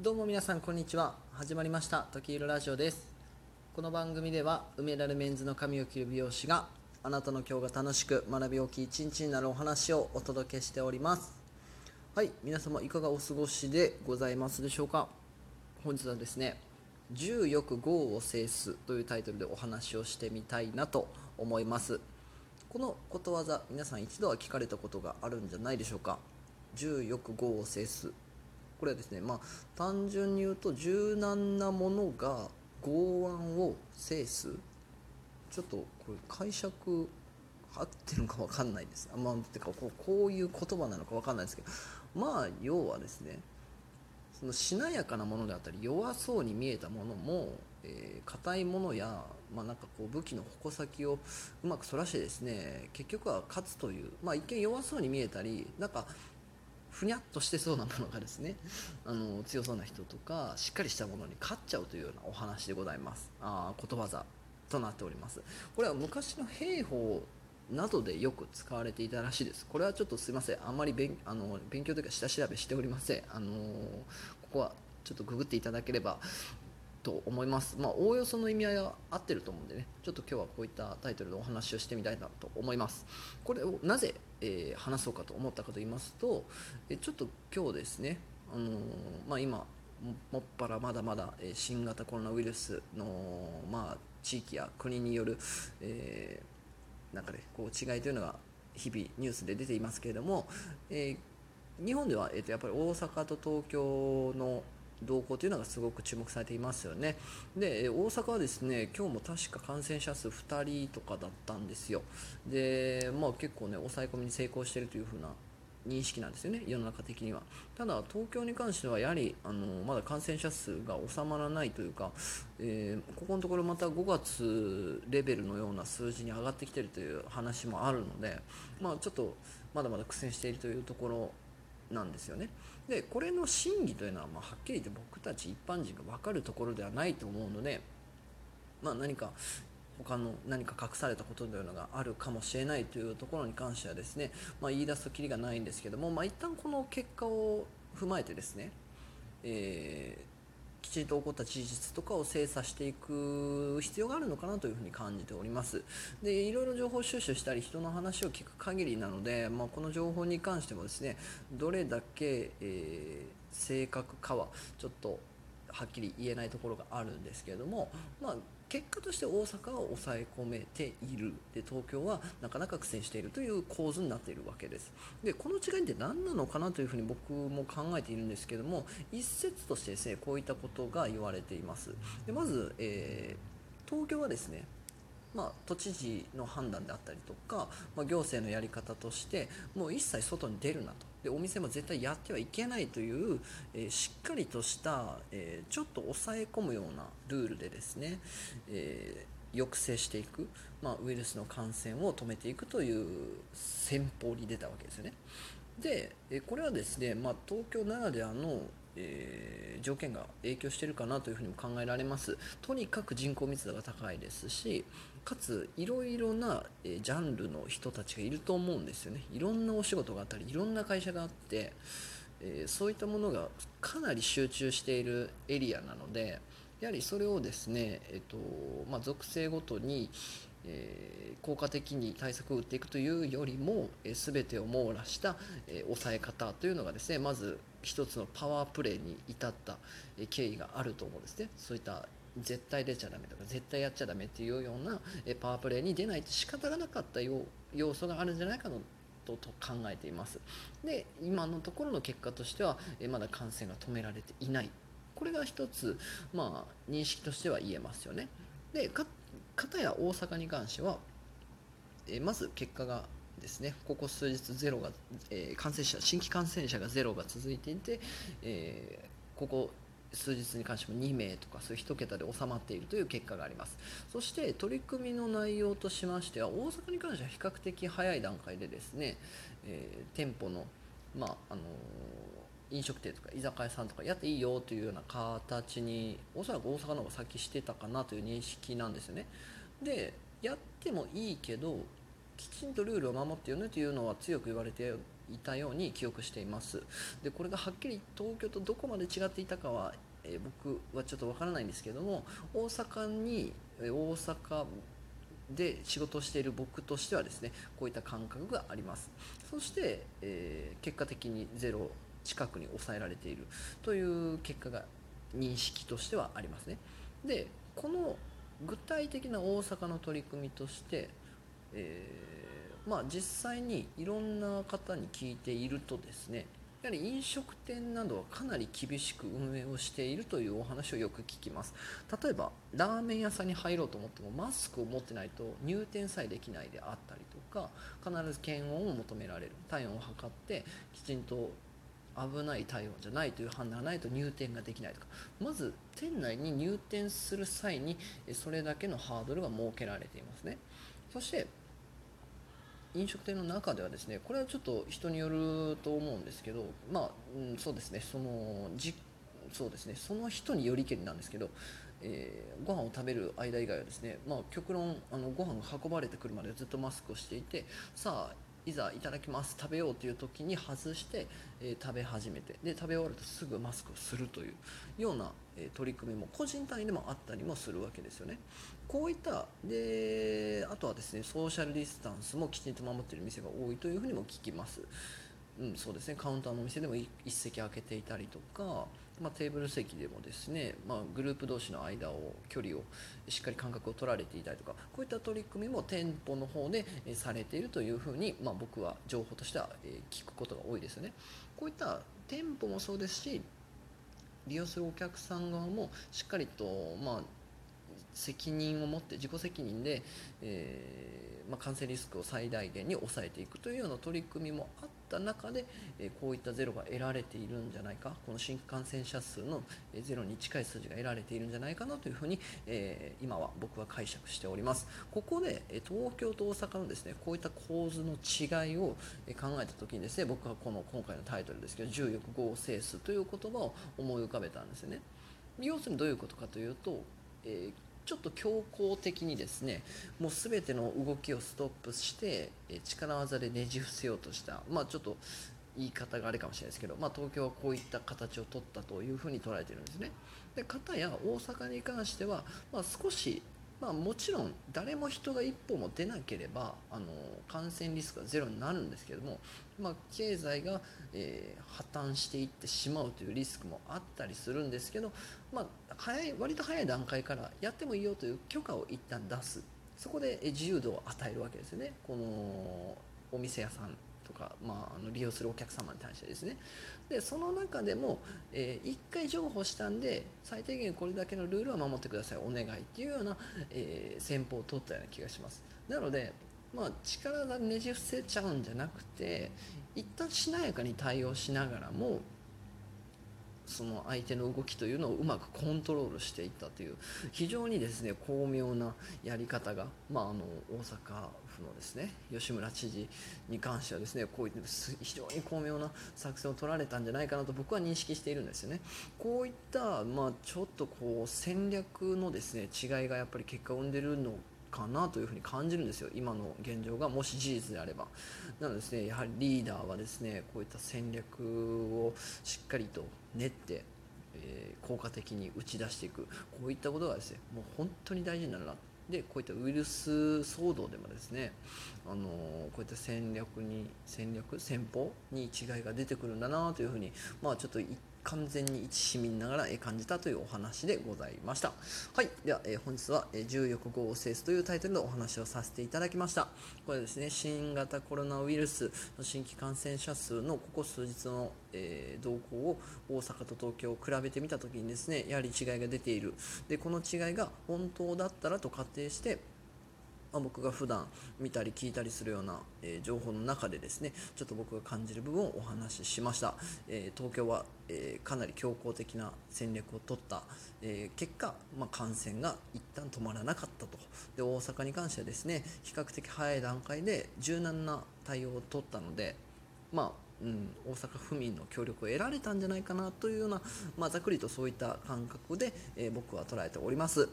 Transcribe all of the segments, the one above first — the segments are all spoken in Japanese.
どうも皆さんこんにちは。始まりました。時色ラジオです。この番組では梅田ルメンズの髪を切る美容師があなたの今日が楽しく学び大きい一日になるお話をお届けしております。はい皆様いかがお過ごしでございますでしょうか。本日はですね重欲豪を制すというタイトルでお話をしてみたいなと思います。このことわざ皆さん一度は聞かれたことがあるんじゃないでしょうか。重欲豪を制すこれはですねまあ単純に言うと柔軟なものが剛腕を制す。ちょっとこれ解釈合ってるのか分かんないです。あまあてかこうこういう言葉なのか分かんないですけど。まあ要はですねそのしなやかなものであったり弱そうに見えたものもえー、硬いものや、まあ、なんかこう武器の矛先をうまくそらしてですね結局は勝つという、まあ、一見弱そうに見えたりなんかふにゃっとしてそうなものがですね あの強そうな人とかしっかりしたものに勝っちゃうというようなお話でございます。あことわざとなっております。これは昔の兵法などでよく使われていたらしいです。これはちょっとすいません。あんまり勉あの勉強というか下調べしておりません。あのここはちょっとググっていただければと思います。まあ、おおよその意味合いは合ってると思うんでね、ちょっと今日はこういったタイトルでお話をしてみたいなと思います。これをなぜ、えー、話そうかと思ったかと言いますと、えちょっと今日ですね、あのー、まあ、今、もっぱらまだまだ新型コロナウイルスの、まあ、地域や国による、えー、なんかね、こう違いというのが日々ニュースで出ていますけれども、えー、日本では、えー、とやっぱり大阪と東京の動向というのがすごく注目されていますよね。で、大阪はですね、今日も確か感染者数2人とかだったんですよ。で、まあ結構ね、抑え込みに成功しているというふうな認識なんですよね、世の中的には。ただ、東京に関してはやはりあのまだ感染者数が収まらないというか、えー、ここのところまた5月レベルのような数字に上がってきているという話もあるので、まあ、ちょっとまだまだ苦戦しているというところなんですよね。でこれの真偽というのは、まあ、はっきり言って僕たち一般人が分かるところではないと思うので、まあ、何か他の何か隠されたことというのがあるかもしれないというところに関してはですね、まあ、言い出すときりがないんですけども、まあ、一旦この結果を踏まえてですね、えーきちんと起こった事実とかを精査していく必要があるのかなというふうに感じております。でいろいろ情報収集したり人の話を聞く限りなので、まあ、この情報に関してもですねどれだけ、えー、正確かはちょっとはっきり言えないところがあるんですけれども、まあ、結果として大阪は抑え込めている。で東京はなかなか苦戦しているという構図になっているわけです。でこの違いって何なのかなというふうに僕も考えているんですけども一説としてですねこういったことが言われています。でまず、えー、東京はですねまあ、都知事の判断であったりとか、まあ、行政のやり方としてもう一切外に出るなと。でお店も絶対やってはいけないという、え、しっかりとした、え、ちょっと抑え込むようなルールでですね、え、抑制していく、まあ、ウイルスの感染を止めていくという戦法に出たわけですよね。で、えこれはですね、まあ、東京ならではのえー、条件が影響してるかなというふうにも考えられます。とにかく人口密度が高いですしかついろいろな、え、ジャンルの人たちがいると思うんですよね。いろんなお仕事があったりいろんな会社があって、えー、そういったものがかなり集中しているエリアなのでやはりそれをですね、えーとまあ、属性ごとに、え、効果的に対策を打っていくというよりも、えー、全てを網羅した、えー、抑え方というのがですねまず一つのパワープレーに至った、え経緯があると思うんですね。そういった絶対出ちゃダメとか絶対やっちゃダメっていうような、えパワープレーに出ないと仕方がなかった要素があるんじゃないかのと考えています。で今のところの結果としては、えまだ感染が止められていない。これが一つ、まあ、認識としては言えますよね。でかたや大阪に関しては、えまず結果がですねここ数日ゼロが、えー、感染者新規感染者がゼロが続いていて、えー、ここ数日に関しても2名とかそういう1桁で収まっているという結果があります。そして取り組みの内容としましては大阪に関しては比較的早い段階でですね、えー、店舗の、まああの飲食店とか居酒屋さんとかやっていいよというような形におそらく大阪の方が先してたかなという認識なんですよね。でやってもいいけどきちんとルールを守ってよねというのは強く言われていたように記憶しています。でこれがはっきり東京とどこまで違っていたかは、えー、僕はちょっとわからないんですけども大阪に大阪で仕事をしている僕としてはですねこういった感覚があります。そして、えー、結果的にゼロ近くに抑えられている。という結果が認識としてはありますね。でこの具体的な大阪の取り組みとして、えー、まあ、実際にいろんな方に聞いているとですねやはり飲食店などはかなり厳しく運営をしているというお話をよく聞きます。例えばラーメン屋さんに入ろうと思ってもマスクを持ってないと入店さえできないであったりとか必ず検温を求められる。体温を測ってきちんと危ない体温じゃないという判断がないと入店ができないとか。まず店内に入店する際にそれだけのハードルが設けられていますね。そして飲食店の中ではですねこれはちょっと人によると思うんですけどまあ、うん、そうですね。そのじそうですね。その人によりけりなんですけど、えー、ご飯を食べる間以外はですね、まあ、極論あのご飯が運ばれてくるまでずっとマスクをしていてさあいざいただきます。食べようという時に外して、えー、食べ始めて。で食べ終わるとすぐマスクをするというような、えー、取り組みも個人単位でもあったりもするわけですよね。こういったであとはですねソーシャルディスタンスもきちんと守っている店が多いというふうにも聞きます。うん、そうですね。カウンターのお店でも一席空けていたりとかまあ、テーブル席でもですね、まあ、グループ同士の間を距離をしっかり間隔を取られていたりとかこういった取り組みも店舗の方でされているというふうに、まあ、僕は情報としては聞くことが多いですよね。こういった店舗もそうですし利用するお客さん側もしっかりと、まあ、責任を持って自己責任で、えー、まあ、感染リスクを最大限に抑えていくというような取り組みもあった中で、えこういったゼロが得られているんじゃないかこの新規感染者数のゼロに近い数字が得られているんじゃないかなというふうに、え今は僕は解釈しております。ここで東京と大阪のですねこういった構図の違いを考えた時にですね僕はこの今回のタイトルですけど重欲合成数という言葉を思い浮かべたんですよね。要するにどういうことかというと、えーちょっと強硬的にですねもう全ての動きをストップして力技でねじ伏せようとしたまあちょっと言い方があれかもしれないですけど、まあ、東京はこういった形を取ったというふうに捉えてるんですね。で片や大阪に関しては、まあ、少しまあ、もちろん誰も人が一歩も出なければあの感染リスクはゼロになるんですけども、まあ、経済が、えー、破綻していってしまうというリスクもあったりするんですけど、まあ、早い割と早い段階からやってもいいよという許可を一旦出す。そこで自由度を与えるわけですよね。このお店屋さん。とか、まあ、あの利用するお客様に対してですね。でその中でも、えー、1回譲歩したんで最低限これだけのルールは守ってくださいお願いっていうような、えー、戦法を取ったような気がします。なので、まあ、力がねじ伏せちゃうんじゃなくて一旦しなやかに対応しながらもその相手の動きというのをうまくコントロールしていったという非常にですね巧妙なやり方が、まあ、あの大阪府のですね吉村知事に関してはですねこういった非常に巧妙な作戦を取られたんじゃないかなと僕は認識しているんですよね。こういった、まあ、ちょっとこう戦略のですね違いがやっぱり結果を生んでるのかなというふうに感じるんですよ、今の現状がもし事実であれば。なのでですね、やはりリーダーはですね、こういった戦略をしっかりと練って、え、効果的に打ち出していく、こういったことがですね、もう本当に大事になるな。でこういったウイルス騒動でもですねあのこういった戦略に戦略戦法に違いが出てくるんだなというふうにまあちょっと完全に一市民ながら感じたというお話でございました。はい。では、え本日は重欲合成というタイトルのお話をさせていただきました。これですね、新型コロナウイルスの新規感染者数のここ数日の、え動向を大阪と東京を比べてみたときにですね、やはり違いが出ている。で、この違いが本当だったらと仮定して、まあ、僕が普段見たり聞いたりするような、えー、情報の中でですねちょっと僕が感じる部分をお話ししました、えー、東京は、えー、かなり強硬的な戦略を取った、え結果、まあ、感染が一旦止まらなかったと。で大阪に関してはですね比較的早い段階で柔軟な対応を取ったのでまあうん、大阪府民の協力を得られたんじゃないかなというような、まあ、ざっくりとそういった感覚で、え僕は捉えております。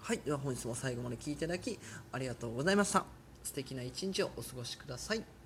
はい、では本日も最後まで聴いていただきありがとうございました。素敵な一日をお過ごしください。